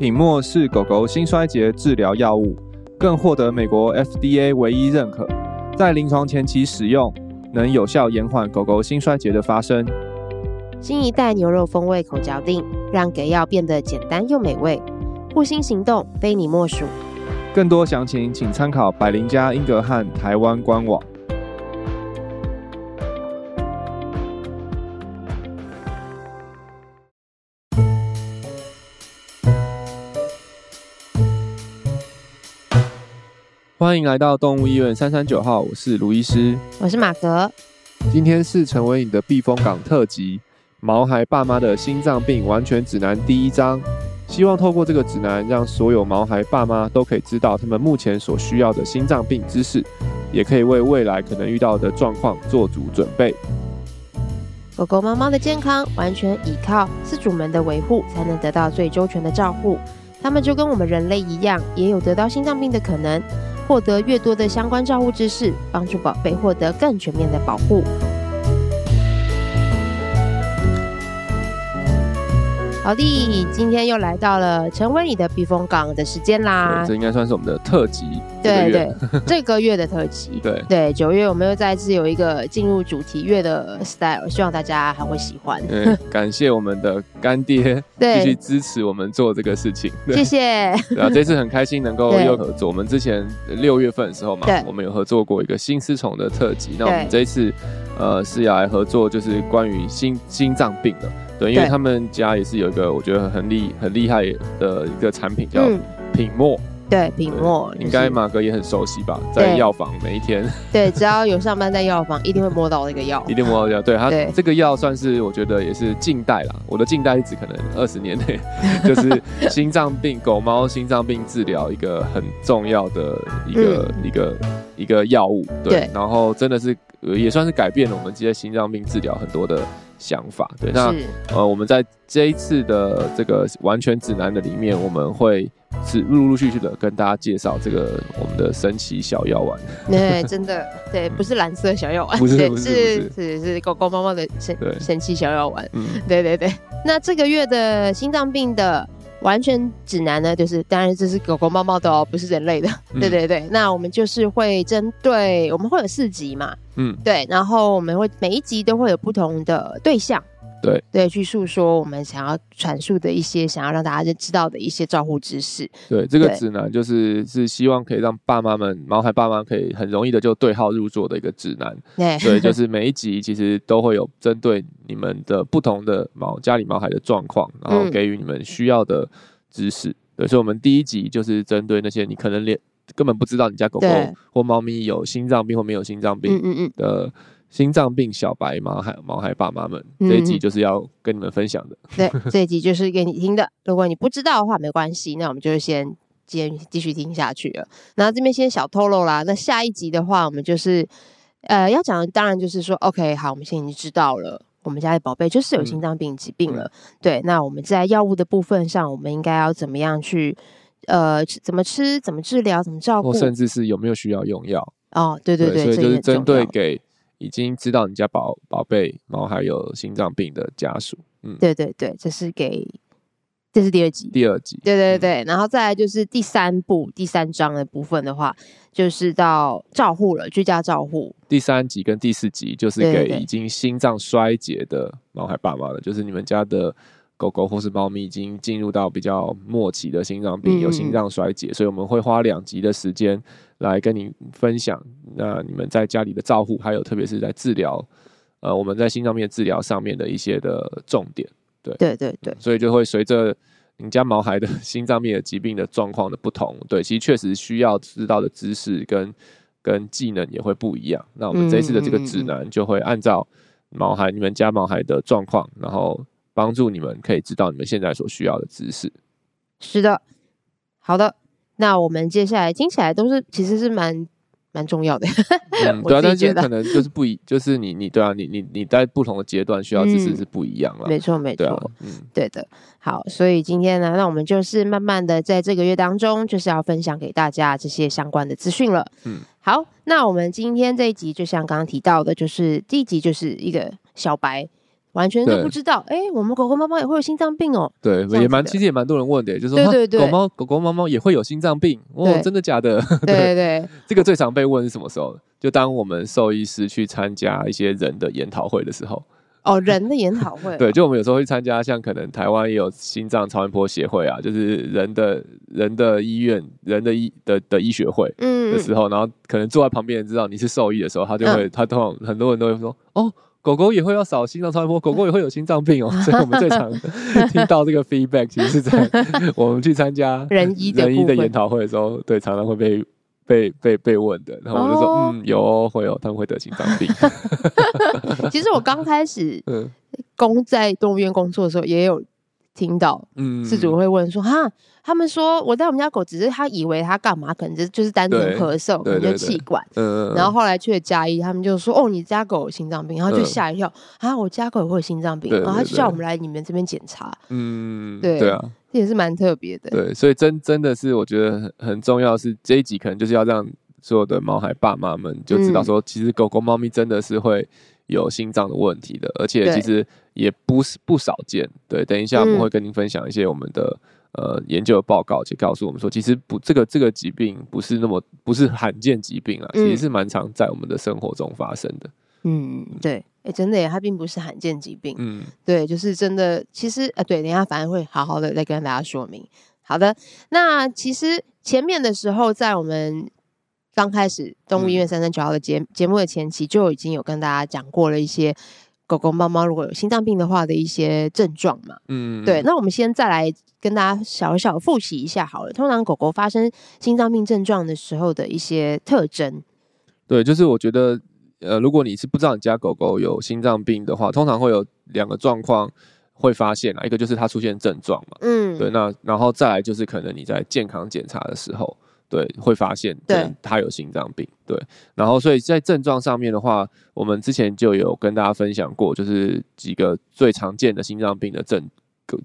品墨是狗狗心衰竭治疗药物，更获得美国 FDA 唯一认可，在临床前期使用能有效延缓狗狗心衰竭的发生。新一代牛肉风味口嚼定，让给药变得简单又美味，护心行动非你莫属。更多详情请参考百灵家英格汉台湾官网。欢迎来到动物医院三三九号，我是卢医师，我是马格。今天是成为你的避风港特辑，毛孩爸妈的心脏病完全指南第一章。希望透过这个指南，让所有毛孩爸妈都可以知道他们目前所需要的心脏病知识，也可以为未来可能遇到的状况做足准备。狗狗、猫猫的健康完全依靠饲主们的维护，才能得到最周全的照护。它们就跟我们人类一样，也有得到心脏病的可能。获得越多的相关照护知识，帮助宝贝获得更全面的保护。好弟，今天又来到了成为你的避风港的时间啦！这应该算是我们的特辑，对对，这个月的特辑。对对，九月我们又再次有一个进入主题月的 style，希望大家还会喜欢。对，感谢我们的干爹 继续支持我们做这个事情，谢谢。对啊，这次很开心能够又合作。我们之前六月份的时候嘛，我们有合作过一个新丝虫的特辑，那我们这一次呃是要来合作，就是关于心心脏病的。对，因为他们家也是有一个我觉得很厉很厉害的一个产品叫品墨。嗯对，品墨应该马哥也很熟悉吧？在药房每一天，对，只要有上班在药房，一定会摸到那个药，一定摸到药。对，它这个药算是我觉得也是近代啦。我的近代是指可能二十年内，就是心脏病狗猫心脏病治疗一个很重要的一个、嗯、一个一个药物。对，对然后真的是也算是改变了我们这些心脏病治疗很多的想法。对，那呃，我们在这一次的这个完全指南的里面，我们会。是陆陆续续的跟大家介绍这个我们的神奇小药丸。对，真的，对，不是蓝色小药丸，不是，不是，是是是狗狗猫猫的神神奇小药丸。嗯，对对对。那这个月的心脏病的完全指南呢，就是当然这是狗狗猫猫的哦，不是人类的。对对对。那我们就是会针对，我们会有四集嘛，嗯，对，然后我们会每一集都会有不同的对象。对对，去诉说我们想要传述的一些，想要让大家知道的一些照护知识。对，这个指南就是是希望可以让爸妈们、毛孩爸妈可以很容易的就对号入座的一个指南。对，对，就是每一集其实都会有针对你们的不同的毛家里毛孩的状况，然后给予你们需要的知识。嗯、对，所以我们第一集就是针对那些你可能连根本不知道你家狗狗或猫咪有心脏病或没有心脏病的。嗯嗯嗯心脏病小白毛孩毛孩爸妈们，这一集就是要跟你们分享的。对，这一集就是给你听的。如果你不知道的话，没关系，那我们就先接继续听下去了。然后这边先小透露啦，那下一集的话，我们就是呃要讲的，当然就是说，OK，好，我们现在已经知道了，我们家的宝贝就是有心脏病疾病了。嗯、对，那我们在药物的部分上，我们应该要怎么样去呃怎么吃、怎么治疗、怎么照顾，甚至是有没有需要用药？哦，对对对，对，所以就是针对给。已经知道你家宝宝贝毛孩有心脏病的家属，嗯，对对对，这是给，这是第二集，第二集，对对对，嗯、然后再来就是第三部第三章的部分的话，就是到照护了，居家照护。第三集跟第四集就是给已经心脏衰竭的毛孩爸妈了，就是你们家的。狗狗或是猫咪已经进入到比较末期的心脏病，有心脏衰竭，嗯、所以我们会花两集的时间来跟你分享，那你们在家里的照护，还有特别是在治疗，呃，我们在心脏病的治疗上面的一些的重点。对对对对，所以就会随着你家毛孩的心脏病的疾病的状况的不同，对，其实确实需要知道的知识跟跟技能也会不一样。那我们这一次的这个指南就会按照毛孩，你们家毛孩的状况，然后。帮助你们可以知道你们现在所需要的知识。是的，好的，那我们接下来听起来都是其实是蛮蛮重要的。嗯，对啊，但是可能就是不一，就是你你对啊，你你你在不同的阶段需要知识是不一样了。没错，没错，啊，嗯，对的。好，所以今天呢，那我们就是慢慢的在这个月当中，就是要分享给大家这些相关的资讯了。嗯，好，那我们今天这一集就像刚刚提到的，就是第一集就是一个小白。完全都不知道。哎，我们狗狗、猫猫也会有心脏病哦。对，也蛮其实也蛮多人问的，就是说，狗猫、狗狗、猫猫也会有心脏病哦？真的假的？对对，这个最常被问是什么时候？就当我们兽医师去参加一些人的研讨会的时候。哦，人的研讨会、哦。对，就我们有时候会参加，像可能台湾也有心脏超音波协会啊，就是人的人的医院、人的医的的医学会嗯的时候，嗯、然后可能坐在旁边人知道你是兽医的时候，他就会，嗯、他通常很多人都会说，哦，狗狗也会要扫心脏超音波，狗狗也会有心脏病哦，所以我们最常听到这个 feedback，其实是在我们去参加人医人医的研讨会的时候，对，常常会被。被被被问的，然后我就说，oh. 嗯，有会有，他们会得心脏病。其实我刚开始 嗯工在动物园工作的时候，也有听到，嗯，饲主会问说，哈，他们说我带我们家狗，只是他以为他干嘛，可能就就是单纯咳嗽，可能就气管，嗯，然后后来去了加医，他们就说，哦，你家狗有心脏病，然后就吓一跳，啊，我家狗也会有心脏病，然后他就叫我们来你们这边检查，嗯，对，对啊。这也是蛮特别的，对，所以真真的是我觉得很很重要，是这一集可能就是要让所有的毛孩爸妈们就知道说，其实狗狗、猫咪真的是会有心脏的问题的，而且其实也不是不少见。对，等一下我们会跟您分享一些我们的呃研究的报告，且告诉我们说，其实不这个这个疾病不是那么不是罕见疾病啊，其实是蛮常在我们的生活中发生的。嗯，对。哎、欸，真的耶，它并不是罕见疾病。嗯，对，就是真的。其实，呃，对，等一下反而会好好的再跟大家说明。好的，那其实前面的时候，在我们刚开始动物医院三三九号的节节目的前期，就已经有跟大家讲过了一些狗狗、猫猫如果有心脏病的话的一些症状嘛。嗯，对。那我们先再来跟大家小小复习一下好了。通常狗狗发生心脏病症状的时候的一些特征。对，就是我觉得。呃，如果你是不知道你家狗狗有心脏病的话，通常会有两个状况会发现啊，一个就是它出现症状嘛，嗯，对，那然后再来就是可能你在健康检查的时候，对，会发现对。他有心脏病，对，然后所以在症状上面的话，我们之前就有跟大家分享过，就是几个最常见的心脏病的症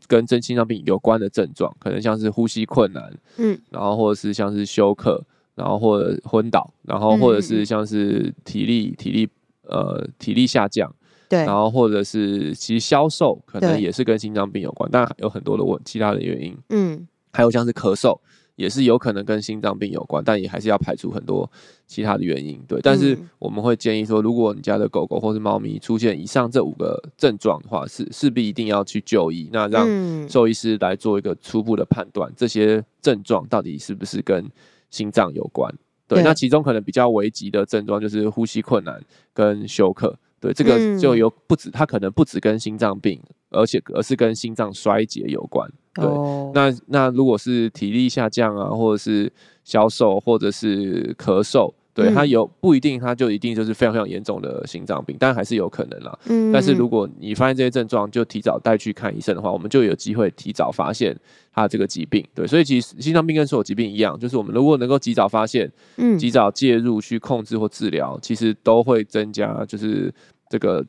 跟真心脏病有关的症状，可能像是呼吸困难，嗯，然后或者是像是休克。然后或者昏倒，然后或者是像是体力、嗯、体力呃体力下降，对，然后或者是其实消瘦，可能也是跟心脏病有关，但有很多的问其他的原因，嗯，还有像是咳嗽，也是有可能跟心脏病有关，但也还是要排除很多其他的原因，对。但是我们会建议说，如果你家的狗狗或是猫咪出现以上这五个症状的话，是势必一定要去就医，那让兽医师来做一个初步的判断，这些症状到底是不是跟心脏有关，对，那其中可能比较危急的症状就是呼吸困难跟休克，对，这个就有不止，它可能不止跟心脏病，而且而是跟心脏衰竭有关，对，那那如果是体力下降啊，或者是消瘦，或者是咳嗽。对，它有不一定，它就一定就是非常非常严重的心脏病，但还是有可能啦。嗯，但是如果你发现这些症状，就提早带去看医生的话，我们就有机会提早发现它这个疾病。对，所以其实心脏病跟所有疾病一样，就是我们如果能够及早发现，嗯，及早介入去控制或治疗，其实都会增加就是这个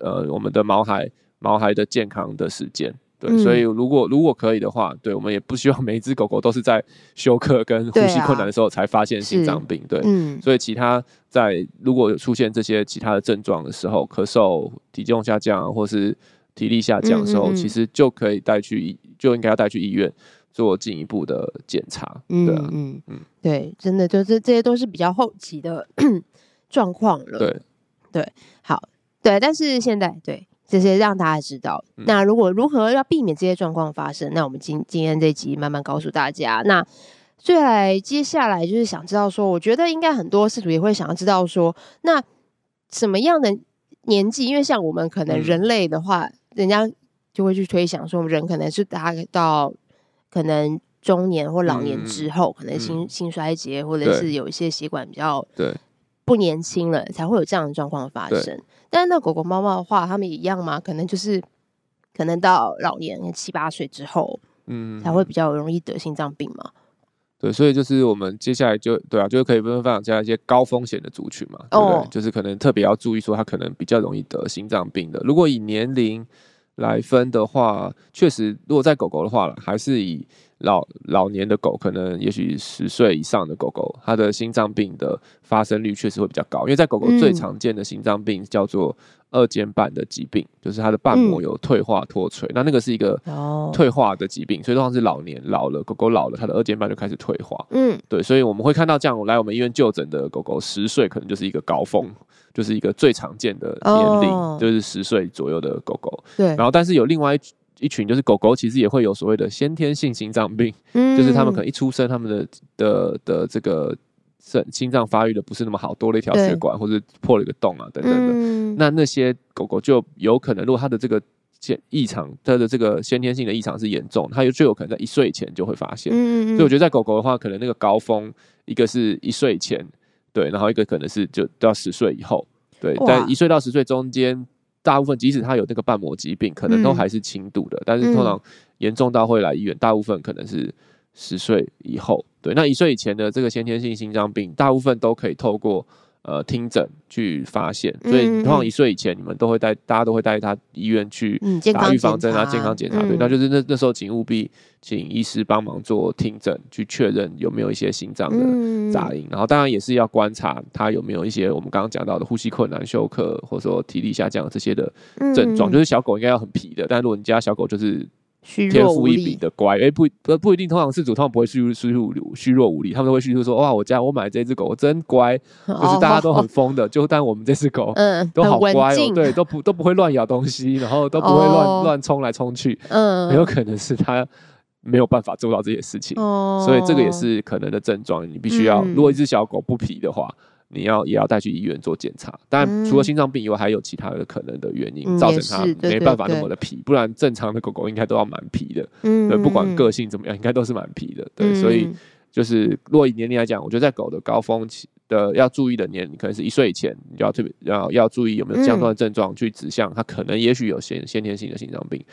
呃我们的毛孩毛孩的健康的时间。对，所以如果如果可以的话，对，我们也不希望每一只狗狗都是在休克跟呼吸困难的时候才发现心脏病。对，嗯，所以其他在如果有出现这些其他的症状的时候，咳嗽、体重下降或是体力下降的时候，其实就可以带去，就应该要带去医院做进一步的检查。对，嗯嗯，对，真的就是这些都是比较后期的 状况了。对，对，好，对，但是现在对。这些让大家知道。那如果如何要避免这些状况发生？那我们今今天这集慢慢告诉大家。那最来接下来就是想知道说，我觉得应该很多饲主也会想要知道说，那什么样的年纪？因为像我们可能人类的话，人家就会去推想说，我们人可能是达到可能中年或老年之后，可能心心衰竭，或者是有一些血管比较对。不年轻了才会有这样的状况发生，但是那狗狗猫猫的话，它们一样吗？可能就是可能到老年七八岁之后，嗯，才会比较容易得心脏病嘛。对，所以就是我们接下来就对啊，就是可以分分享加一些高风险的族群嘛，对不对？哦，就是可能特别要注意说，它可能比较容易得心脏病的。如果以年龄来分的话，确实，如果在狗狗的话，还是以老老年的狗，可能也许十岁以上的狗狗，它的心脏病的发生率确实会比较高。因为在狗狗最常见的心脏病叫做二尖瓣的疾病，就是它的瓣膜有退化脱垂。那那个是一个退化的疾病，所以通常是老年老了，狗狗老了，它的二尖瓣就开始退化。嗯，对，所以我们会看到这样来我们医院就诊的狗狗，十岁可能就是一个高峰。就是一个最常见的年龄，oh. 就是十岁左右的狗狗。对，然后但是有另外一一群，就是狗狗其实也会有所谓的先天性心脏病，嗯，就是他们可能一出生，他们的的的这个肾心脏发育的不是那么好，多了一条血管或者破了一个洞啊等等的。嗯、那那些狗狗就有可能，如果它的这个先异常，它的这个先天性的异常是严重，它就最有可能在一岁前就会发现。嗯，所以我觉得在狗狗的话，可能那个高峰一个是一岁前。对，然后一个可能是就到十岁以后，对，哇但一岁到十岁中间，大部分即使他有那个瓣膜疾病，可能都还是轻度的，嗯、但是通常严重到会来医院，大部分可能是十岁以后。对，那一岁以前的这个先天性心脏病，大部分都可以透过。呃，听诊去发现，所以通常一岁以前，你们都会带，大家都会带他医院去打预防针啊，健康检查。对，那就是那那时候，请务必请医师帮忙做听诊，去确认有没有一些心脏的杂音。然后当然也是要观察他有没有一些我们刚刚讲到的呼吸困难、休克或者说体力下降这些的症状。就是小狗应该要很皮的，但如果你家小狗就是。天赋异禀的乖，哎、欸，不不不一定，通常是主通常不会虚虚弱虚弱无力，他们都会叙述说，哇，我家我买这只狗真乖，就是大家都很疯的，哦、就但我们这只狗，嗯，都好乖哦，对，都不都不会乱咬东西，然后都不会乱乱冲来冲去，嗯，很有可能是它没有办法做到这些事情，哦，所以这个也是可能的症状，你必须要，嗯、如果一只小狗不皮的话。你要也要带去医院做检查，但除了心脏病以外，还有其他的可能的原因、嗯、造成它没办法那么的皮，不然正常的狗狗应该都要蛮皮的，嗯，对，不管个性怎么样，应该都是蛮皮的，对，嗯、所以就是若以年龄来讲，我觉得在狗的高峰期的要注意的年龄，可能是一岁以前，你就要特别要要注意有没有相关的症状去指向它可能也许有先先天性的心脏病，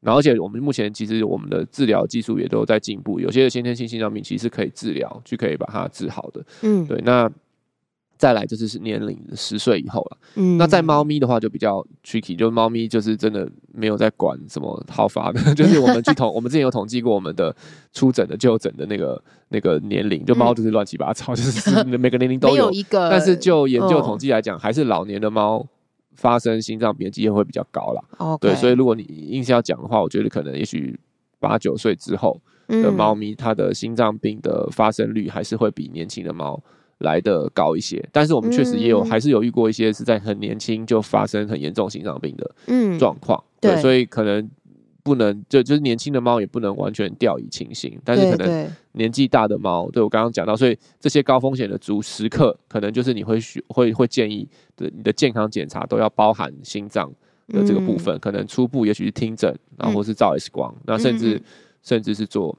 然后而且我们目前其实我们的治疗技术也都在进步，有些先天性心脏病其实可以治疗，就可以把它治好的，嗯，对，那。再来就是年龄十岁以后了，嗯，那在猫咪的话就比较 tricky，就是猫咪就是真的没有在管什么好发的，就是我们去统，我们之前有统计过我们的出诊的就诊的那个那个年龄，就猫就是乱七八糟，就是每个年龄都有，有。一个，但是就研究统计来讲，还是老年的猫发生心脏病的机会会比较高啦。Okay 对，所以如果你硬是要讲的话，我觉得可能也许八九岁之后的猫咪，它的心脏病的发生率还是会比年轻的猫。来的高一些，但是我们确实也有，嗯、还是有遇过一些是在很年轻就发生很严重心脏病的状况，嗯、对，对，所以可能不能就就是年轻的猫也不能完全掉以轻心，但是可能年纪大的猫，对，对我刚刚讲到，所以这些高风险的族时刻，可能就是你会需会会建议的，你的健康检查都要包含心脏的这个部分，嗯、可能初步也许是听诊，然后或是照 X 光，嗯、那甚至、嗯、甚至是做。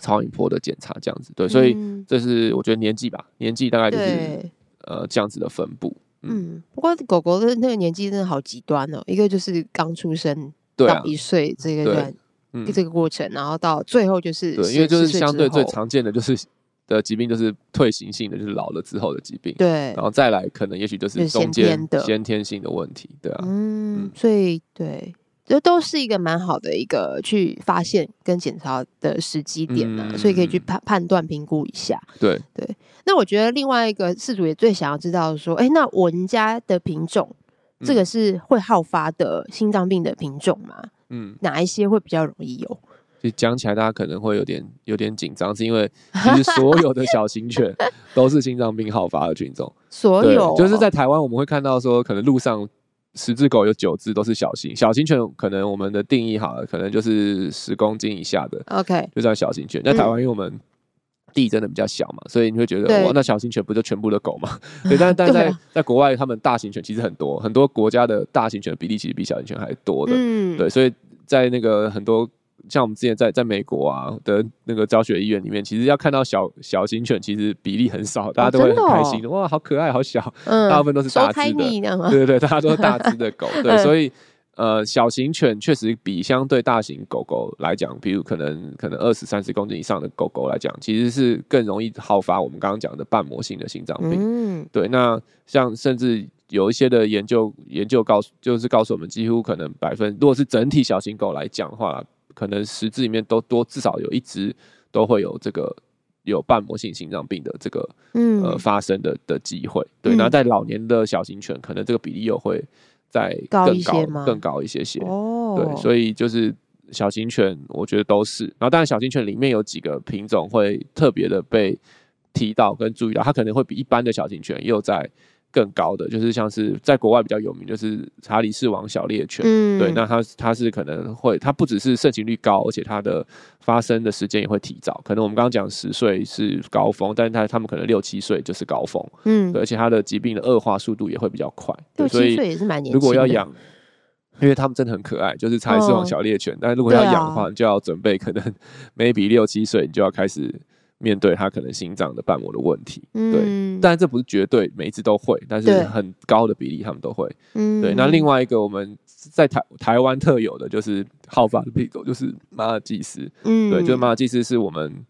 超音波的检查这样子，对，所以这是我觉得年纪吧，年纪大概就是对呃这样子的分布。嗯，嗯，不过狗狗的那个年纪真的好极端哦，一个就是刚出生到一岁这个段，嗯，这个过程，然后到最后就是对，因为就是相对最常见的就是的疾病就是退行性的，就是老了之后的疾病，对，然后再来可能也许就是中间的先天性的问题，对啊，嗯，嗯，所以对。这都是一个蛮好的一个去发现跟检查的时机点呢，嗯、所以可以去判判断评估一下。对对，那我觉得另外一个饲主也最想要知道说，哎，那我们家的品种，嗯、这个是会好发的心脏病的品种吗？嗯，哪一些会比较容易有？就讲起来，大家可能会有点有点紧张，是因为其实所有的小型犬 都是心脏病好发的品种。所有就是在台湾，我们会看到说，可能路上。十只狗有九只都是小型，小型犬可能我们的定义好了，可能就是十公斤以下的，OK，就叫小型犬。在台湾，因为我们地真的比较小嘛，所以你会觉得对哇，那小型犬不就全部的狗嘛？对，但但在在国外，他们大型犬其实很多，很多国家的大型犬比例其实比小型犬还多的，嗯，对，所以在那个很多。像我们之前在在美国啊的那个教学医院里面，其实要看到小小型犬，其实比例很少，大家都会很开心的。哇，好可爱，好小，嗯，大部分都是大只的，对对对，大家都是大 只的狗，对，所以呃，小型犬确实比相对大型狗狗来讲，比如可能可能二十三十公斤以上的狗狗来讲，其实是更容易好发我们刚刚讲的瓣膜性的心脏病。嗯，对，那像甚至有一些的研究研究告诉，就是告诉我们，几乎可能百分，如果是整体小型狗来讲的话，可能十只里面都多至少有一只都会有这个有瓣膜性心脏病的这个嗯呃发生的的机会。对，那、嗯、在老年的小型犬，可能这个比例又会再更高，高一些吗？更高一些些。哦，对，所以就是。小型犬，我觉得都是。然后，当然，小型犬里面有几个品种会特别的被提到跟注意到，它可能会比一般的小型犬又在更高的，就是像是在国外比较有名，就是查理士王小猎犬。嗯，对，那它它是可能会，它不只是盛行率高，而且它的发生的时间也会提早。可能我们刚刚讲十岁是高峰，但是它它们可能六七岁就是高峰。嗯，而且它的疾病的恶化速度也会比较快。六七岁也是蛮年轻。如果要养。因为他们真的很可爱，就是查理士王小猎犬。哦、但如果要养的话，啊、你就要准备可能 maybe 六七岁，你就要开始面对他可能心脏的瓣膜的问题。嗯、对，但这不是绝对每一次都会，但是很高的比例他们都会。嗯，对。那另外一个我们在台台湾特有的就是好发的品种，就是马尔济斯。嗯，对，就是马尔济斯是我们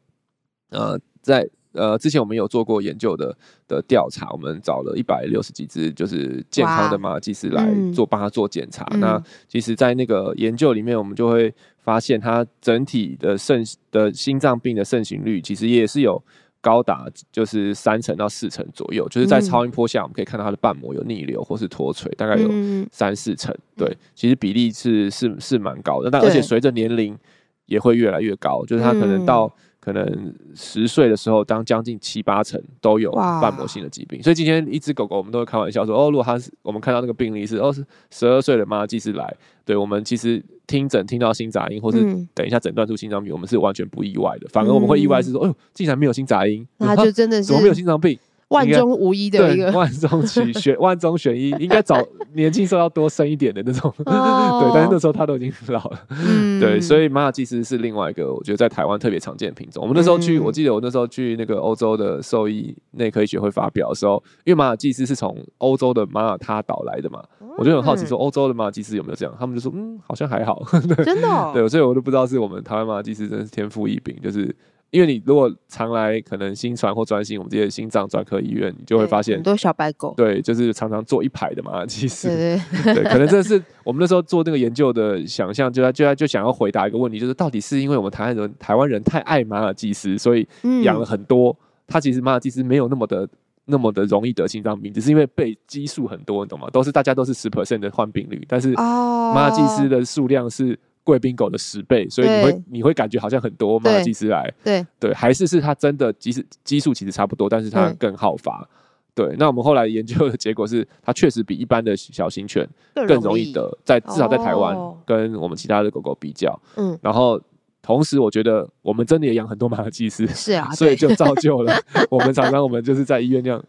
呃在。呃，之前我们有做过研究的的调查，我们找了一百六十几只，就是健康的马尔济斯来做，帮他做检查。嗯、那其实，在那个研究里面，我们就会发现，它整体的盛的心脏病的盛行率，其实也是有高达就是三成到四成左右。就是在超音波下，我们可以看到它的瓣膜有逆流或是脱垂，大概有三四成。对，其实比例是是是蛮高的，但而且随着年龄也会越来越高，就是它可能到。可能十岁的时候，当将近七八成都有瓣膜性的疾病，所以今天一只狗狗，我们都会开玩笑说：哦，如果它是我们看到那个病例是哦是十二岁的马尔济斯来，对我们其实听诊听到心杂音，或是等一下诊断出心脏病，我们是完全不意外的，反而我们会意外是说：哦呦，竟然没有心杂音，那就真的是怎么没有心脏病？万中无一的一个，万中取选，万中选一，应该找年轻时候要多生一点的那种，哦、对。但是那时候他都已经老了，嗯、对。所以马尔济斯是另外一个，我觉得在台湾特别常见的品种。我们那时候去，嗯、我记得我那时候去那个欧洲的兽医内科医学会发表的时候，因为马尔济斯是从欧洲的马耳他岛来的嘛，嗯、我就很好奇说欧洲的马尔济斯有没有这样，他们就说嗯，好像还好，对 真的、哦，对。所以我都不知道是我们台湾马尔济斯真的是天赋异禀，就是。因为你如果常来可能新传或专心我们这些心脏专科医院，你就会发现很多小白狗，对，就是常常坐一排的嘛。其实，对，对，对，可能这是我们那时候做那个研究的想象，就在就在就想要回答一个问题，就是到底是因为我们台湾人台湾人太爱马尔济斯，所以养了很多。它、嗯、其实马尔济斯没有那么的那么的容易得心脏病，只是因为被激素很多，你懂吗？都是大家都是十 percent 的患病率，但是马尔济斯的数量是。贵宾狗的十倍，所以你会你会感觉好像很多马尔济斯来，对。对，还是是它真的，即使基数其实差不多，但是它更好发。对，对，那我们后来研究的结果是，它确实比一般的小型犬更容易。得，在至少在台湾跟我们其他的狗狗比较，嗯，然后同时我觉得我们真的也养很多马尔济斯，是啊，所以就造就了我们常常我们就是在医院这样。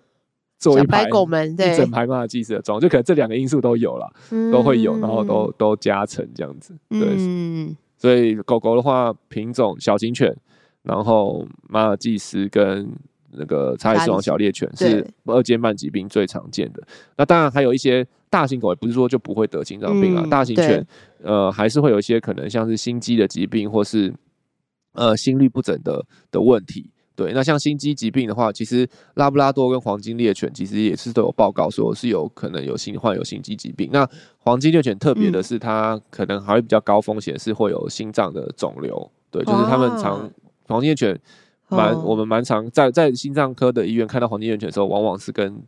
做一排狗们，对，一整排马尔济斯的装，就可能这两个因素都有了，嗯、都会有，然后都都加成这样子。对，嗯、所以狗狗的话，品种小型犬，然后马尔济斯跟那个查理斯王小猎犬是二尖瓣疾病最常见的。那当然还有一些大型狗，也不是说就不会得心脏病啊。嗯、大型犬呃还是会有一些可能像是心肌的疾病，或是呃心律不整的的问题。对，那像心肌疾病的话，其实拉布拉多跟黄金猎犬其实也是都有报告说是有可能有心患有心肌疾病。那黄金猎犬特别的是，它可能还会比较高风险，是会有心脏的肿瘤。对，就是他们常黄金猎犬蛮我们蛮常在在心脏科的医院看到黄金猎犬的时候，往往是跟。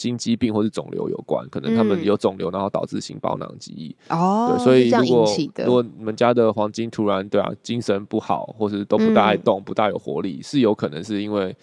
心肌病或是肿瘤有关，可能他们有肿瘤，然后导致心包囊积液。哦，对，所以如果如果你们家的黄金突然对啊精神不好，或是都不大爱动，不大有活力，是有可能是因为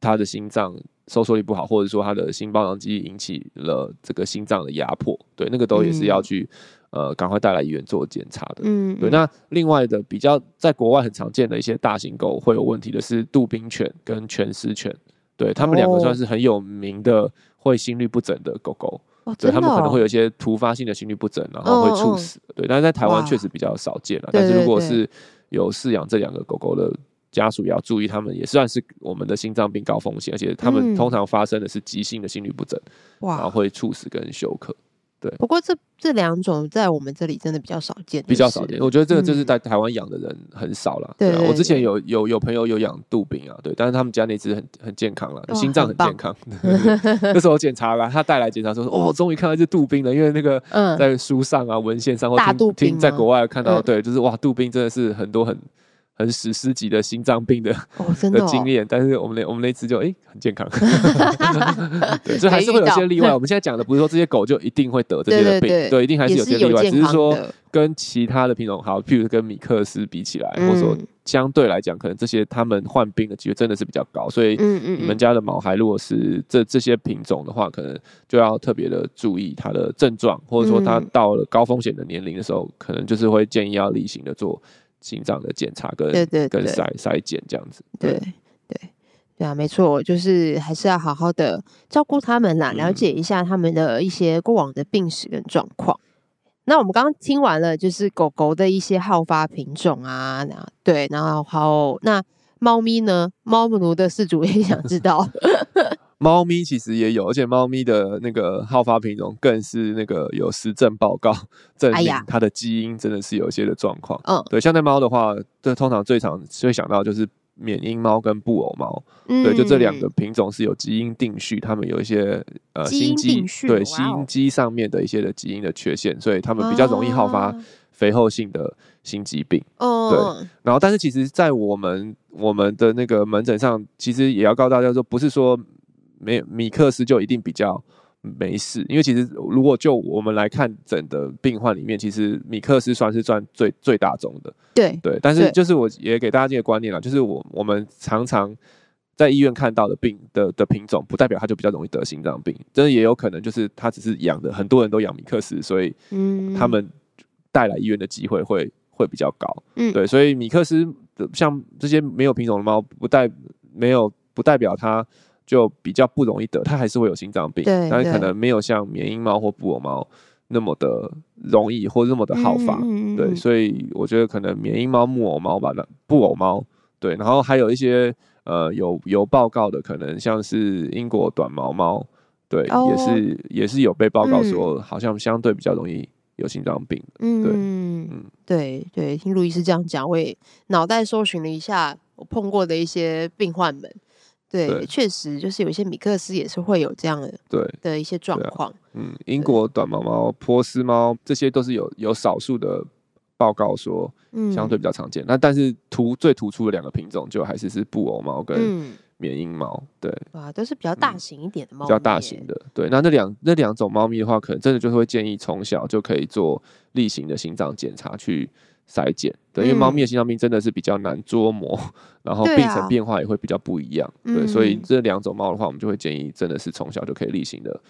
他的心脏收缩力不好，或者说他的心包囊积液引起了这个心脏的压迫。对，那个都也是要去呃赶快带来医院做检查的。嗯，对。那另外的比较在国外很常见的一些大型狗会有问题的是杜宾犬跟拳师犬，对他们两个算是很有名的。会心律不整的狗狗，哦哦、对他们可能会有一些突发性的心律不整，然后会猝死。对，但是在台湾确实比较少见了。但是如果是有饲养这两个狗狗的家属，也要注意，他们也算是我们的心脏病高风险，而且他们通常发生的是急性的心律不整，哇然后会猝死跟休克。对，不过这这两种在我们这里真的比较少见，比较少见。我觉得这个就是在台湾养的人很少了。对，我之前有有有朋友有养杜宾啊，对，但是他们家那只很很健康了，心脏很健康。那时候检查了，他带来检查说：“哦，终于看到一只杜宾了。”因为那个在书上啊、文献上或听听在国外看到，对，就是哇，杜宾真的是很多很。很史诗级的心脏病的哦，真的经验，但是我们那我们那次就哎很健康，对，所以还是会有些例外。我们现在讲的不是说这些狗就一定会得这些的病，对，一定还是有些例外，只是说跟其他的品种好，譬如跟米克斯比起来，或者说相对来讲，可能这些他们患病的机会真的是比较高。所以，你们家的毛孩如果是这这些品种的话，可能就要特别的注意它的症状，或者说它到了高风险的年龄的时候，可能就是会建议要例行的做。心脏的检查跟对对跟筛筛检这样子，对对对，对啊，没错，就是还是要好好的照顾他们啦，了解一下他们的一些过往的病史跟状况。嗯、那我们刚刚听完了，就是狗狗的一些好发品种啊，对，然后好，那猫咪呢？猫奴的饲主也想知道。猫咪其实也有，而且猫咪的那个好发品种更是那个有实证报告证明它的基因真的是有一些的状况。嗯，对，像那猫的话，这通常最常会想到就是缅因猫跟布偶猫。嗯，对，就这两个品种是有基因定序，它们有一些呃心肌对心肌上面的一些的基因的缺陷，所以它们比较容易好发肥厚性的心肌病。哦，对，然后但是其实，在我们我们的那个门诊上，其实也要告诉大家说，不是说。没有米克斯就一定比较没事，因为其实如果就我们来看诊的病患里面，其实米克斯算是算最最大宗的。对对，但是就是我也给大家这个观念了，就是我我们常常在医院看到的病的的品种，不代表它就比较容易得心脏病，真的也有可能就是它只是养的很多人都养米克斯，所以嗯，他们带来医院的机会会会比较高。嗯，对，所以米克斯像这些没有品种的猫，不代没有不代表它。就比较不容易得，它还是会有心脏病，对但是可能没有像缅因猫或布偶猫那么的容易或那么的好发，嗯、对，所以我觉得可能缅因猫、木偶猫吧，那布偶猫，对，然后还有一些呃有有报告的，可能像是英国短毛猫，对，哦、也是也是有被报告说好像相对比较容易有心脏病，嗯，对，嗯，对对，听路医师这样讲，我也脑袋搜寻了一下我碰过的一些病患们。对，确实就是有一些米克斯也是会有这样的对的一些状况。嗯，英国短毛猫、波斯猫这些都是有有少数的报告说，相对比较常见。那但是突最突出的两个品种就还是是布偶猫跟缅因猫。对，哇，都是比较大型一点的猫，比较大型的。对，那那两那两种猫咪的话，可能真的就是会建议从小就可以做例行的心脏检查去。筛检，对，因为猫咪的心脏病真的是比较难捉摸，嗯、然后病程变化也会比较不一样，对，啊、对，所以这两种猫的话，我们就会建议真的是从小就可以例行的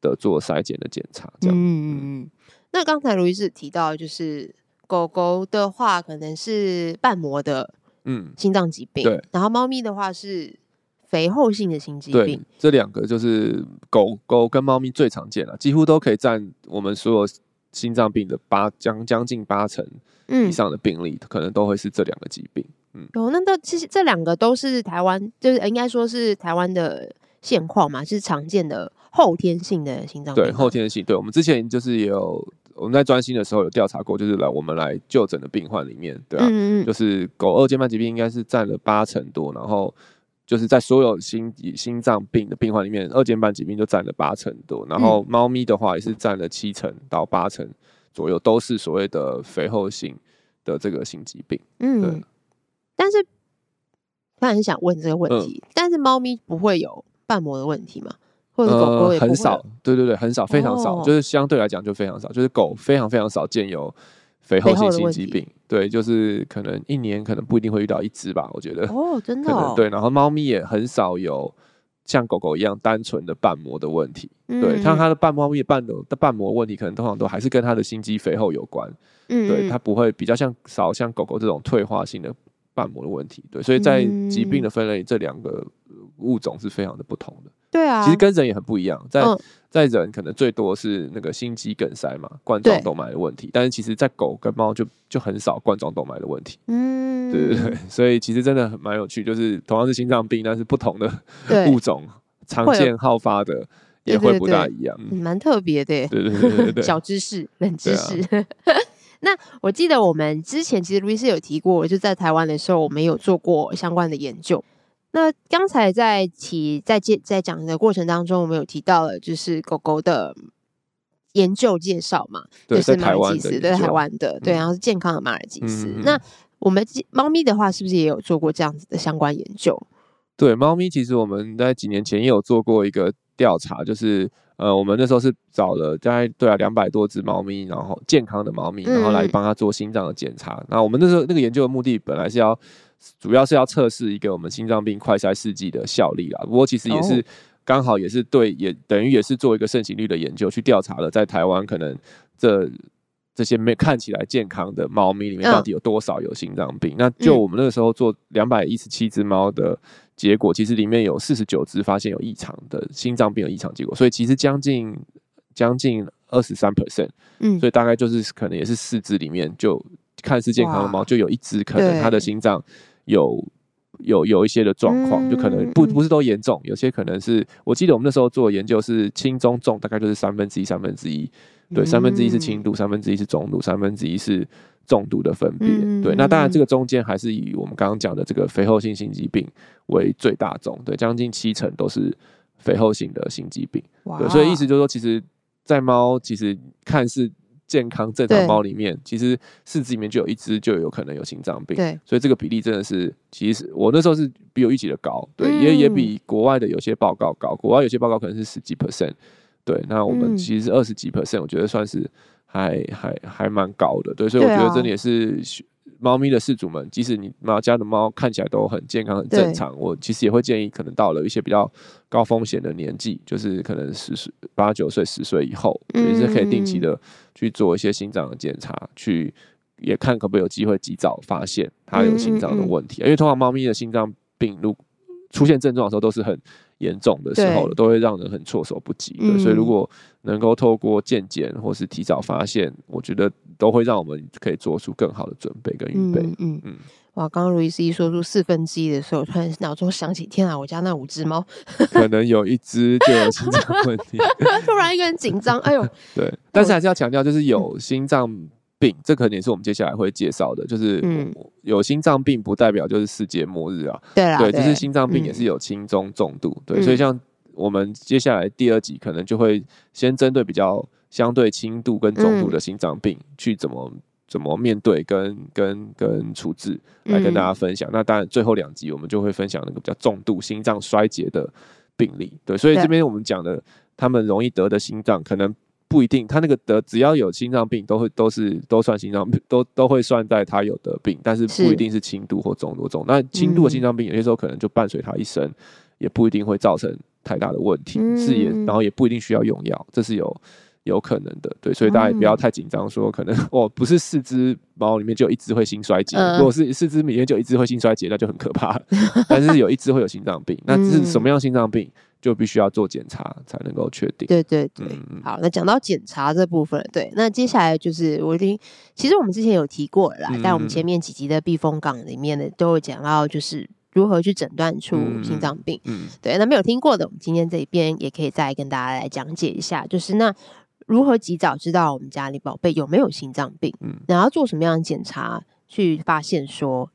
的做筛检的检查，这样。嗯嗯。那刚才卢医师提到，就是狗狗的话可能是瓣膜的嗯。心脏疾病，嗯、对，然后猫咪的话是肥厚性的心肌病，对，这两个就是狗狗跟猫咪最常见了，几乎都可以占我们所有心脏病的八将将近八成。以上的病例可能都会是这两个疾病。嗯，哦，那都其实这两个都是台湾，就是应该说是台湾的现况嘛，是常见的后天性的心脏病。对，后天性。对，我们之前就是也有我们在专心的时候有调查过，就是来我们来就诊的病患里面，对啊，嗯嗯就是狗二尖瓣疾病应该是占了八成多，然后就是在所有心心脏病的病患里面，二尖瓣疾病就占了八成多，然后猫咪的话也是占了七成到八成。左右都是所谓的肥厚性的这个心疾病，嗯，对。但是，他很想问这个问题，嗯、但是猫咪不会有瓣膜的问题吗？或者狗狗也、呃、很少？对对对，很少，非常少，哦、就是相对来讲就非常少，就是狗非常非常少见有肥厚性心肌病，对，就是可能一年可能不一定会遇到一只吧，我觉得。哦，真的、哦。对，然后猫咪也很少有。像狗狗一样单纯的瓣膜的问题，嗯、对，像它的瓣膜也瓣的瓣膜问题，可能通常都还是跟它的心肌肥厚有关，嗯，对，它不会比较像少像狗狗这种退化性的瓣膜的问题，对，所以在疾病的分类，这两个物种是非常的不同的。对啊，其实跟人也很不一样，在、嗯、在人可能最多是那个心肌梗塞嘛，冠状动脉的问题，但是其实，在狗跟猫就就很少冠状动脉的问题。嗯，对对对，所以其实真的很蛮有趣，就是同样是心脏病，但是不同的物种常见好发的也会不大一样，蛮特别的。对对对对对，小知识、冷知识。啊、那我记得我们之前其实卢医师有提过，就在台湾的时候，我们有做过相关的研究。那刚才在提在介在讲的过程当中，我们有提到了就是狗狗的研究介绍嘛，对就是马尔济斯，对台湾的，对，然后是健康的马尔济斯。嗯、那我们猫咪的话，是不是也有做过这样子的相关研究？对，猫咪其实我们在几年前也有做过一个调查，就是呃，我们那时候是找了大概对啊两百多只猫咪，然后健康的猫咪，然后来帮它做心脏的检查。那、嗯、我们那时候那个研究的目的本来是要。主要是要测试一个我们心脏病快筛试剂的效力啦，不过其实也是刚好也是对，也等于也是做一个盛行率的研究，去调查了在台湾可能这这些没看起来健康的猫咪里面到底有多少有心脏病。那就我们那个时候做两百一十七只猫的结果，其实里面有四十九只发现有异常的心脏病有异常结果，所以其实将近将近二十三 percent，嗯，所以大概就是可能也是四只里面就看似健康的猫就有一只可能它的心脏。有有有一些的状况，就可能不不是都严重，有些可能是我记得我们那时候做的研究是轻中重，大概就是三分之一三分之一，对，三分之一是轻度，三分之一是中度，三分之一是重度的分别。对，那当然这个中间还是以我们刚刚讲的这个肥厚性心肌病为最大宗，对，将近七成都是肥厚性的心肌病。对，所以意思就是说，其实，在猫其实看似。健康正常猫里面，其实四只里面就有一只就有可能有心脏病，对，所以这个比例真的是，其实我那时候是比我预期的高，对，嗯、也也比国外的有些报告高，国外有些报告可能是十几 percent，对，那我们其实是二十几 percent，我觉得算是还还还蛮高的，对，所以我觉得真的也是。猫咪的饲主们，即使你猫家的猫看起来都很健康、很正常，我其实也会建议，可能到了一些比较高风险的年纪，就是可能十岁、八九岁、十岁以后，也是可以定期的去做一些心脏的检查，去也看可不可以有机会及早发现它有心脏的问题。因为通常猫咪的心脏病，如出现症状的时候，都是很严重的时候了，都会让人很措手不及的。所以如果能够透过健检或是提早发现，我觉得。都会让我们可以做出更好的准备跟预备。嗯嗯嗯。哇，刚刚卢医师一说出四分之一的时候，突然脑中想起，天啊，我家那五只猫，可能有一只就有心脏问题。突然一个人紧张，哎呦。对，但是还是要强调，就是有心脏病，嗯、这可能也是我们接下来会介绍的。就是有心脏病不代表就是世界末日啊。对啊，对，就是心脏病也是有轻中重度。嗯、对，所以像我们接下来第二集可能就会先针对比较。相对轻度跟重度的心脏病，去怎么怎么面对跟跟跟处置，来跟大家分享。那当然最后两集我们就会分享那个比较重度心脏衰竭的病例。对，所以这边我们讲的他们容易得的心脏，可能不一定，他那个得只要有心脏病，都会都是都算心脏病，都都会算在他有的病，但是不一定是轻度或中度重。那轻度的心脏病有些时候可能就伴随他一生，也不一定会造成太大的问题，是也，然后也不一定需要用药，这是有。有可能的，对，所以大家也不要太紧张，说可能 哦，不是四只猫里面就有一只会心衰竭，如果是四只里面就一只会心衰竭，那就很可怕了。但是有一只会有心脏病，那是什么样心脏病，就必须要做检查才能够确定。对对对，好，那讲到检查这部分，对，那接下来就是我已经，其实我们之前有提过了啦，在我们前面几集的避风港里面呢，都有讲到就是如何去诊断出心脏病。嗯，对，那没有听过的，我们今天这边也可以再跟大家来讲解一下，就是那。如何及早知道我们家里宝贝有没有心脏病？嗯，然后做什么样的检查去发现说？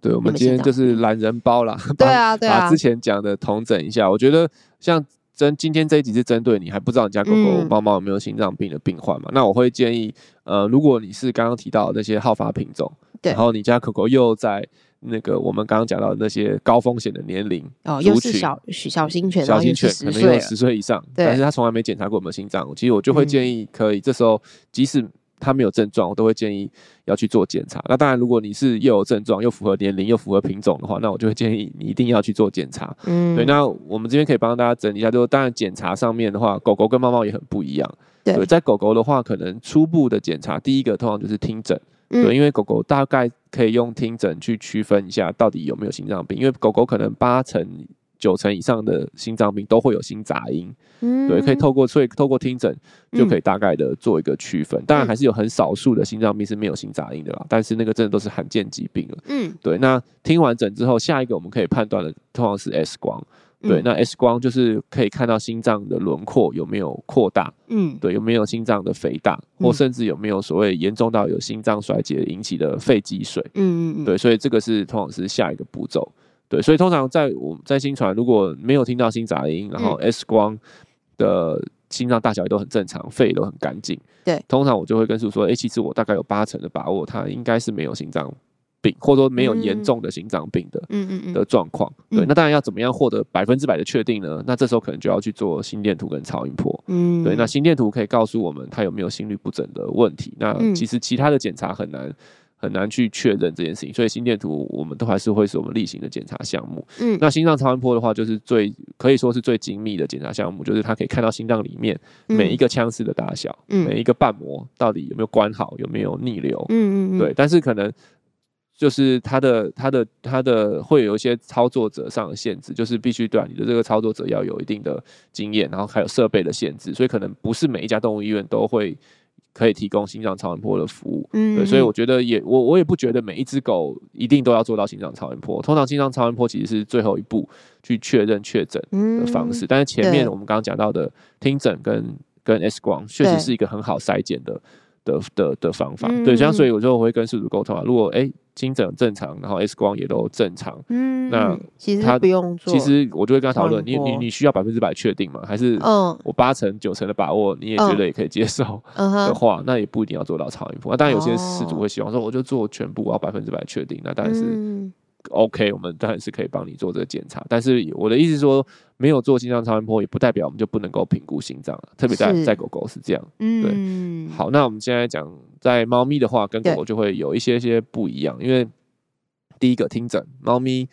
对，我们今天就是懒人包啦。对啊，对啊。把之前讲的统整一下，我觉得像针今天这一集是针对你还不知道你家狗狗、猫猫有没有心脏病的病患嘛？那我会建议，呃，如果你是刚刚提到的那些好发品种，对，然后你家狗狗又在。那个我们刚刚讲到的那些高风险的年龄哦，又是小小型犬，小型犬可能有十岁以上，但是他从来没检查过有没有心脏。其实我就会建议，可以这时候即使他没有症状，我都会建议要去做检查。那当然，如果你是又有症状又符合年龄又符合品种的话，那我就会建议你一定要去做检查。嗯，对。那我们这边可以帮大家整理一下，就是当然检查上面的话，狗狗跟猫猫也很不一样。对，在狗狗的话，可能初步的检查，第一个通常就是听诊。对，因为狗狗大概可以用听诊去区分一下到底有没有心脏病，因为狗狗可能八成、九成以上的心脏病都会有心杂音。嗯，对，可以透过所以透过听诊就可以大概的做一个区分。当然还是有很少数的心脏病是没有心杂音的啦，但是那个真的都是罕见疾病了。嗯，对。那听完诊之后，下一个我们可以判断的通常是 X 光。对，那 X 光就是可以看到心脏的轮廓有没有扩大，嗯，对，有没有心脏的肥大，或甚至有没有所谓严重到有心脏衰竭引起的肺积水，嗯嗯嗯，对，所以这个是通常是下一个步骤，对，所以通常在我在新传如果没有听到心杂音，然后 X 光的心脏大小也都很正常，肺也都很干净，对，通常我就会跟师傅说，哎、欸，其实我大概有八成的把握，他应该是没有心脏。病或者说没有严重的心脏病的，嗯嗯嗯的状况，对，那当然要怎么样获得百分之百的确定呢？那这时候可能就要去做心电图跟超音波，嗯，对，那心电图可以告诉我们他有没有心律不整的问题。那其实其他的检查很难很难去确认这件事情，所以心电图我们都还是会是我们例行的检查项目。嗯，那心脏超音波的话，就是最可以说是最精密的检查项目，就是它可以看到心脏里面每一个腔室的大小，嗯，每一个瓣膜到底有没有关好，有没有逆流，嗯嗯嗯，对，但是可能。就是它的、它的、它的会有一些操作者上的限制，就是必须对啊，你的这个操作者要有一定的经验，然后还有设备的限制，所以可能不是每一家动物医院都会可以提供心脏超音波的服务。嗯，对，所以我觉得也我我也不觉得每一只狗一定都要做到心脏超音波。通常心脏超音波其实是最后一步去确认确诊的方式，嗯，但是前面我们刚刚讲到的听诊跟跟 X 光确实是一个很好筛检的的的的方法。对，这样所以我就会跟饲主沟通啊，如果哎。欸精诊正常，然后 X 光也都正常。嗯，那其实他不用做。其实我就会跟他讨论，你你你需要百分之百确定吗？还是嗯，我八成九成的把握，你也觉得也可以接受的话，那也不一定要做到超音波。那当然有些事主会希望说，我就做全部，我要百分之百确定。那当然是 OK，我们当然是可以帮你做这个检查。但是我的意思是说，没有做心脏超音波，也不代表我们就不能够评估心脏。特别在在狗狗是这样。嗯，对。好，那我们现在讲。在猫咪的话，跟狗狗就会有一些些不一样，因为第一个听诊，猫咪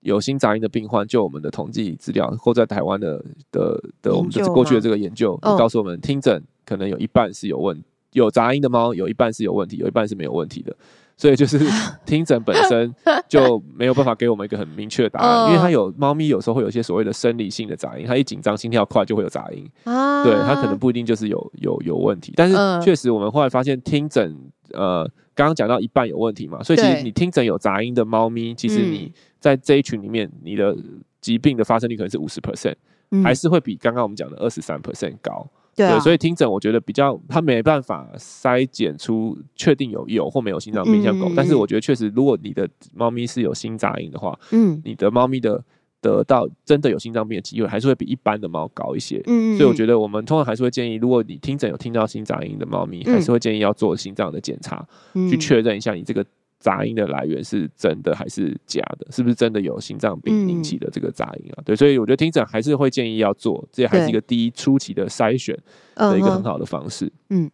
有心杂音的病患，就我们的统计资料或在台湾的的的我们这过去的这个研究，告诉我们听诊可能有一半是有问有杂音的猫，有一半是有问题，有一半是没有问题的。所以就是 听诊本身 就没有办法给我们一个很明确的答案，因为它有猫咪有时候会有一些所谓的生理性的杂音，它一紧张心跳快就会有杂音，对，它可能不一定就是有有有问题，但是确实我们后来发现听诊呃刚刚讲到一半有问题嘛，所以其实你听诊有杂音的猫咪，其实你在这一群里面你的疾病的发生率可能是五十 percent，还是会比刚刚我们讲的二十三 percent 高。对，啊、对，所以听诊我觉得比较，他没办法筛检出确定有有或没有心脏病，像狗。嗯、但是我觉得确实，如果你的猫咪是有心杂音的话，嗯，你的猫咪的得到真的有心脏病的机会，还是会比一般的猫高一些。嗯，所以我觉得我们通常还是会建议，如果你听诊有听到心杂音的猫咪，还是会建议要做心脏的检查，嗯、去确认一下你这个。杂音的来源是真的还是假的？是不是真的有心脏病引起的这个杂音啊？嗯、对，所以我觉得听诊还是会建议要做，这还是一个第一初期的筛选的一个很好的方式。嗯，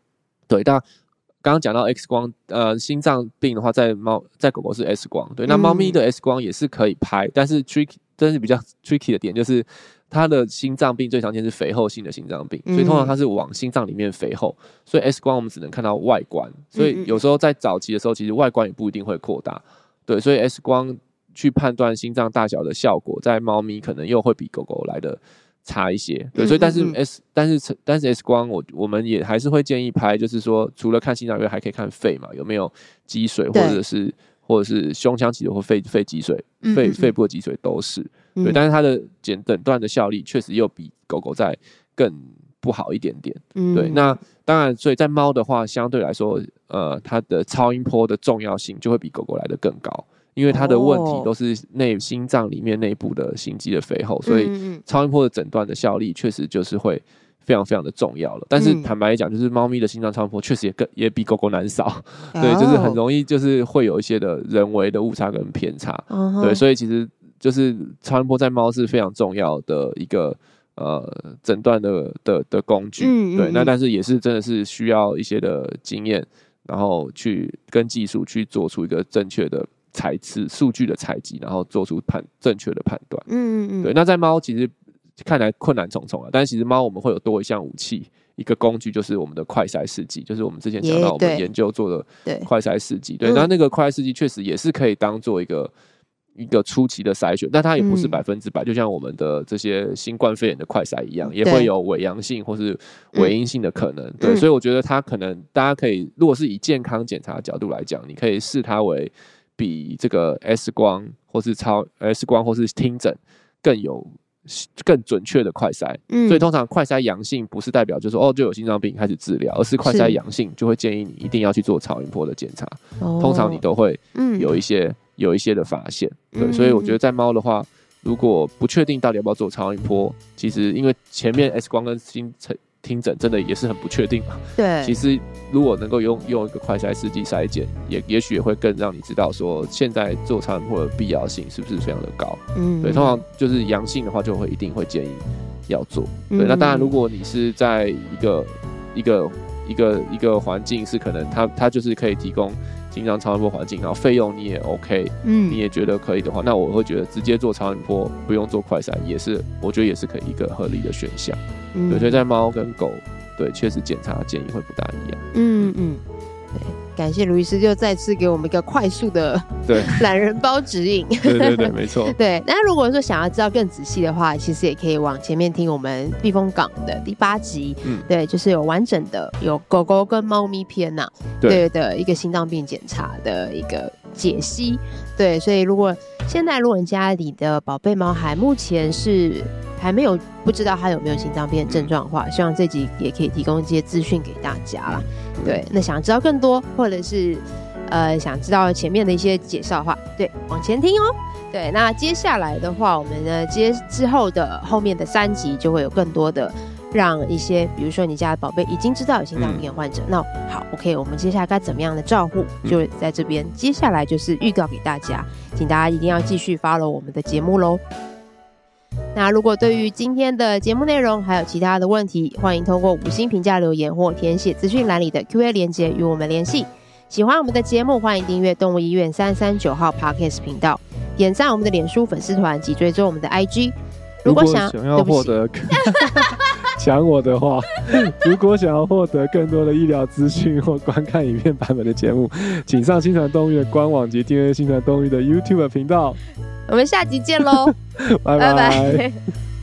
对。但刚刚讲到 X 光，呃，心脏病的话，在猫在狗狗是 X 光，对。那猫咪的 X 光也是可以拍，但是 tricky，真是比较 tricky 的点就是。它的心脏病最常见是肥厚性的心脏病，所以通常它是往心脏里面肥厚，所以 X 光我们只能看到外观，所以有时候在早期的时候，其实外观也不一定会扩大，对，所以 X 光去判断心脏大小的效果，在猫咪可能又会比狗狗来的差一些，对，所以但是 S 但是但是 X 光我我们也还是会建议拍，就是说除了看心脏以外，还可以看肺嘛，有没有积水或者是或者是胸腔积水或肺肺积水，肺肺部的积水都是。对，但是它的检诊断的效力确实又比狗狗在更不好一点点。嗯，对，那当然，所以在猫的话，相对来说，呃，它的超音波的重要性就会比狗狗来的更高，因为它的问题都是内心脏里面内部的心肌的肥厚，所以超音波的诊断的效力确实就是会非常非常的重要了。但是坦白来讲，就是猫咪的心脏超声波确实也更也比狗狗难扫，对，就是很容易就是会有一些的人为的误差跟偏差。对，所以其实。就是超声波在猫是非常重要的一个呃诊断的的的工具，对，那但是也是真的是需要一些的经验，然后去跟技术去做出一个正确的采次数据的采集，然后做出判正确的判断，嗯嗯嗯，对。那在猫其实看来困难重重啊，但是其实猫我们会有多一项武器，一个工具就是我们的快筛试剂，就是我们之前讲到我们研究做的快筛试剂，对，那那个快筛试剂确实也是可以当做一个。一个初期的筛选，但它也不是百分之百，就像我们的这些新冠肺炎的快筛一样，也会有伪阳性或是伪阴性的可能。对，所以我觉得它可能大家可以，如果是以健康检查的角度来讲，你可以视它为比这个 X 光或是超 X 光或是听诊更有更准确的快筛。嗯，所以通常快筛阳性不是代表就是哦就有心脏病开始治疗，而是快筛阳性就会建议你一定要去做超音波的检查。哦、通常你都会有一些、嗯、有一些的发现。对，所以我觉得在猫的话，如果不确定到底要不要做超音波，其实因为前面 X 光跟心层。听诊真的也是很不确定嘛？对，其实如果能够用用一个快筛试剂筛检，也也许也会更让你知道说现在做超音波的必要性是不是非常的高。嗯，对，通常就是阳性的话，就会一定会建议要做。对，嗯、那当然如果你是在一个一个一个一个环境是可能它它就是可以提供。经常超音波环境，然后费用你也 OK，嗯，你也觉得可以的话，那我会觉得直接做超音波，不用做快筛，也是我觉得也是可以一个合理的选项。嗯，对，所以在猫跟狗，对，确实检查建议会不大一样。嗯嗯。感谢卢医师，就再次给我们一个快速的 对 懒人包指引。对对对，没错。对，那如果说想要知道更仔细的话，其实也可以往前面听我们避风港的第八集。嗯，对，就是有完整的有狗狗跟猫咪篇呐、啊，对的一个心脏病检查的一个解析。对，所以如果现在如果你家里的宝贝猫还目前是还没有不知道他有没有心脏病的症状的话，希望这集也可以提供一些资讯给大家啦。对，那想知道更多，或者是呃想知道前面的一些介绍的话，对，往前听哦。对，那接下来的话，我们呢接之后的后面的三集就会有更多的让一些，比如说你家的宝贝已经知道有心脏病患者，嗯、那好，OK，我们接下来该怎么样的照顾，就在这边。接下来就是预告给大家，请大家一定要继续 follow 我们的节目喽。那如果对于今天的节目内容还有其他的问题，欢迎通过五星评价留言或填写资讯栏里的 Q&A 连接与我们联系。喜欢我们的节目，欢迎订阅动物医院三三九号 Podcast 频道，点赞我们的脸书粉丝团及追踪我们的 IG。如果想想要获得 抢我的话，如果想要获得更多的医疗资讯或观看影片版本的节目，请上新传动物的官网及订阅新传动物的 YouTube 频道。我们下集见喽，拜拜。